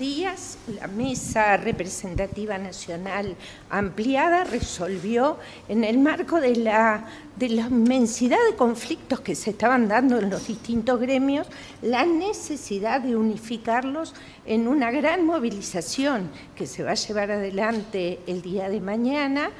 días la Mesa Representativa Nacional Ampliada resolvió, en el marco de la, de la inmensidad de conflictos que se estaban dando en los distintos gremios, la necesidad de unificarlos en una gran movilización que se va a llevar adelante el día de mañana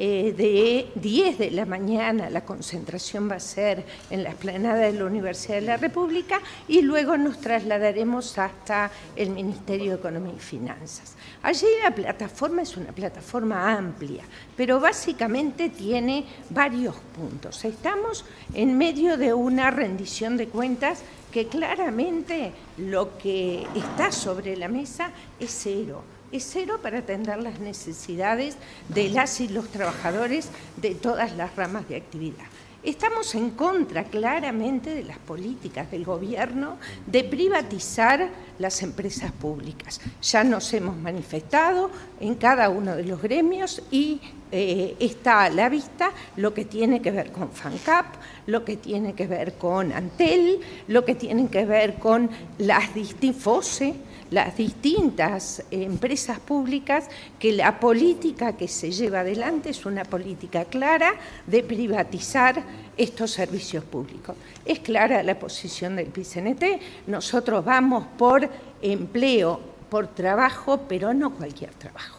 eh, de 10 de la mañana la concentración va a ser en la esplanada de la Universidad de la República y luego nos trasladaremos hasta el Ministerio de Economía y Finanzas. Allí la plataforma es una plataforma amplia, pero básicamente tiene varios puntos. Estamos en medio de una rendición de cuentas que claramente lo que está sobre la mesa es cero es cero para atender las necesidades de las y los trabajadores de todas las ramas de actividad. Estamos en contra claramente de las políticas del gobierno de privatizar las empresas públicas. Ya nos hemos manifestado en cada uno de los gremios y eh, está a la vista lo que tiene que ver con FANCAP, lo que tiene que ver con Antel, lo que tiene que ver con las las distintas empresas públicas, que la política que se lleva adelante es una política clara de privatizar estos servicios públicos. Es clara la posición del PCNT, nosotros vamos por empleo, por trabajo, pero no cualquier trabajo.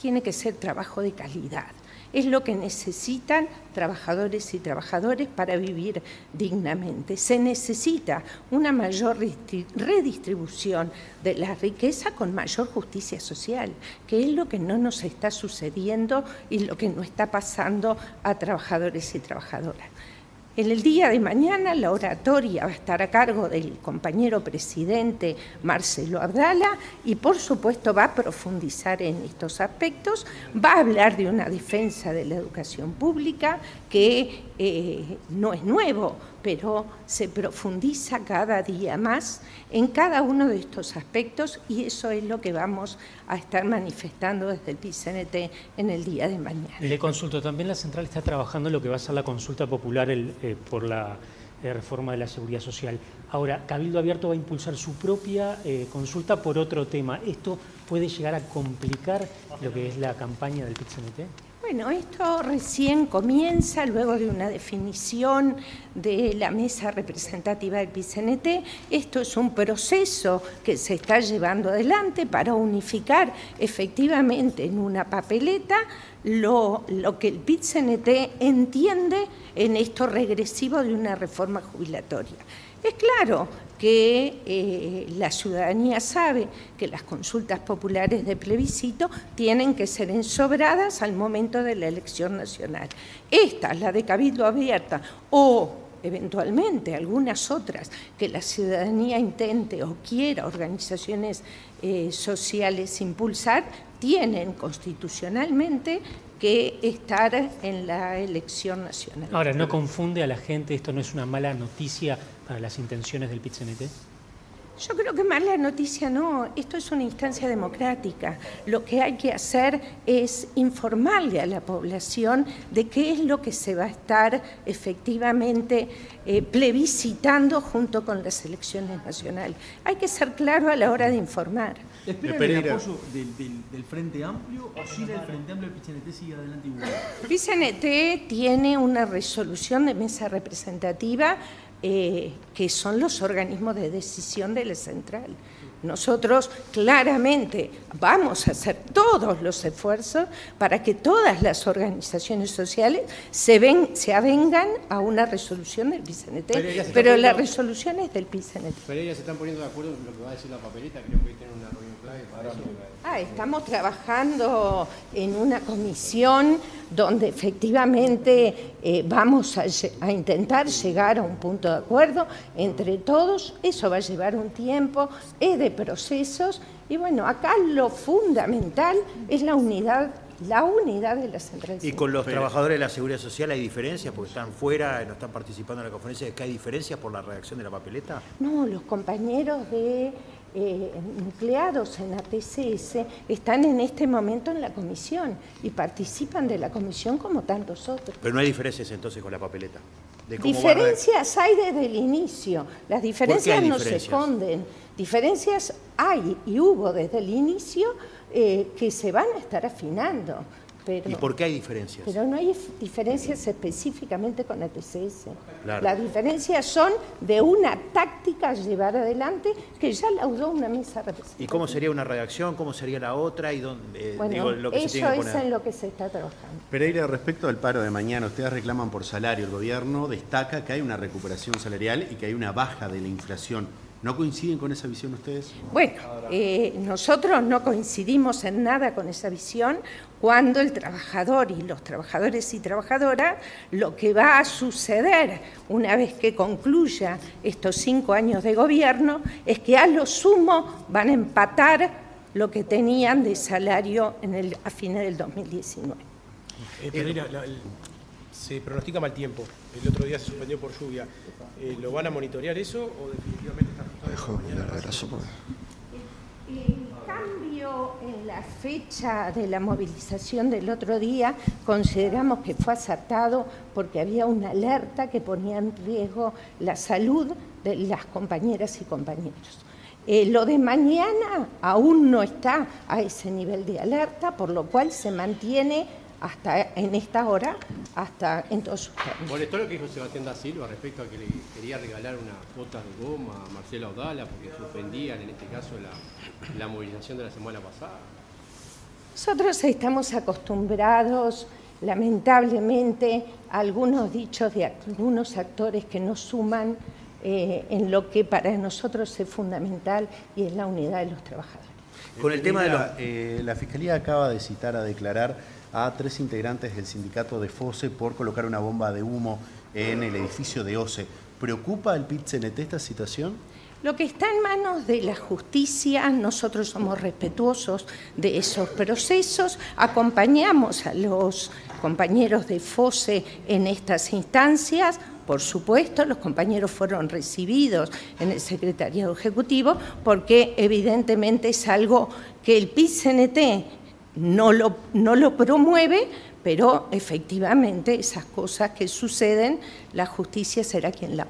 Tiene que ser trabajo de calidad es lo que necesitan trabajadores y trabajadores para vivir dignamente. Se necesita una mayor redistribución de la riqueza con mayor justicia social, que es lo que no nos está sucediendo y lo que no está pasando a trabajadores y trabajadoras. En el día de mañana la oratoria va a estar a cargo del compañero presidente Marcelo Abdala y por supuesto va a profundizar en estos aspectos, va a hablar de una defensa de la educación pública que eh, no es nuevo, pero se profundiza cada día más en cada uno de estos aspectos y eso es lo que vamos a estar manifestando desde el PCNT en el día de mañana. Le consulto, también la central está trabajando en lo que va a ser la consulta popular eh, por la eh, reforma de la seguridad social. Ahora, Cabildo Abierto va a impulsar su propia eh, consulta por otro tema. ¿Esto puede llegar a complicar lo que es la campaña del PCNT? Bueno, esto recién comienza luego de una definición de la mesa representativa del PCNT. Esto es un proceso que se está llevando adelante para unificar efectivamente en una papeleta lo, que el PCNT entiende en esto regresivo de una reforma jubilatoria. Es claro que eh, la ciudadanía sabe que las consultas populares de plebiscito tienen que ser ensobradas al momento de la elección nacional. Esta, la de Cabildo Abierta o eventualmente algunas otras que la ciudadanía intente o quiera organizaciones eh, sociales impulsar, tienen constitucionalmente que estar en la elección nacional. Ahora, ¿no confunde a la gente, esto no es una mala noticia para las intenciones del pit Yo creo que mala noticia no, esto es una instancia democrática. Lo que hay que hacer es informarle a la población de qué es lo que se va a estar efectivamente eh, plebiscitando junto con las elecciones nacionales. Hay que ser claro a la hora de informar. ¿Esperan el apoyo del, Frente Amplio o sin el Frente Amplio el PCNT sigue adelante igual? PCNT tiene una resolución de mesa representativa eh, que son los organismos de decisión de la central. Nosotros claramente vamos a hacer todos los esfuerzos para que todas las organizaciones sociales se, ven, se avengan a una resolución del PCNT, pero, la resolución es del PCNT. Pero ellas se están poniendo de acuerdo en lo que va a decir la papeleta, creo que tienen una reunión Ah, estamos trabajando en una comisión donde efectivamente eh, vamos a, intentar llegar a un punto de acuerdo entre todos. Eso va a llevar un tiempo, es de procesos y bueno, acá lo fundamental es la unidad la unidad de la central. ¿Y con los trabajadores de la Seguridad Social hay diferencias porque están fuera, no están participando en la conferencia? ¿Que hay diferencias por la redacción de la papeleta? No, los compañeros de eh, empleados en ATCS están en este momento en la comisión y participan de la comisión como tantos otros. Pero no hay diferencias entonces con la papeleta. diferencias hay desde el inicio. Las diferencias no se esconden. Diferencias hay y hubo desde el inicio eh, que se van a estar afinando. Pero, ¿Y por qué hay diferencias? pero no hay diferencias específicamente con el TCS. Claro. Las diferencias son de una táctica a llevar adelante que ya laudó una mesa representativa. ¿Y cómo sería una redacción? ¿Cómo sería la otra? Y dónde, eh, Bueno, digo, lo que se eso tiene que es en lo que se está trabajando. Pereira, respecto al paro de mañana, ustedes reclaman por salario. El gobierno destaca que hay una recuperación salarial y que hay una baja de la inflación. ¿No coinciden con esa visión ustedes? Bueno, eh, nosotros no coincidimos en nada con esa visión cuando el trabajador y los trabajadores y trabajadoras, lo que va a suceder una vez que concluya estos cinco años de gobierno es que a lo sumo van a empatar lo que tenían de salario en el, a fines del 2019. Eh, Pereira, la- se pronostica mal tiempo. El otro día se suspendió por lluvia. Eh, ¿Lo van a monitorear eso o definitivamente está ajustado? El cambio en la fecha de la movilización del otro día consideramos que fue acertado porque había una alerta que ponía en riesgo la salud de las compañeras y compañeros. Eh, lo de mañana aún no está a ese nivel de alerta, por lo cual se mantiene hasta en esta hora, hasta en todos sus términos. Molestó lo que dijo Sebastián da Silva respecto a que le quería regalar unas botas de goma a Marcela Odala porque suspendían en este caso la, la movilización de la semana pasada. Nosotros estamos acostumbrados, lamentablemente, a algunos dichos de algunos actores que nos suman eh, en lo que para nosotros es fundamental y es la unidad de los trabajadores. Con el tema de los... Eh, la Fiscalía acaba de citar a declarar a tres integrantes del sindicato de FOSE por colocar una bomba de humo en el edificio de OCE. ¿Preocupa al PIT-CNT esta situación? Lo que está en manos de la justicia, nosotros somos respetuosos de esos procesos, acompañamos a los compañeros de FOSE en estas instancias. Por supuesto, los compañeros fueron recibidos en el Secretariado Ejecutivo porque evidentemente es algo que el PIT-CNT no lo, no lo promueve, pero efectivamente esas cosas que suceden, la justicia será quien la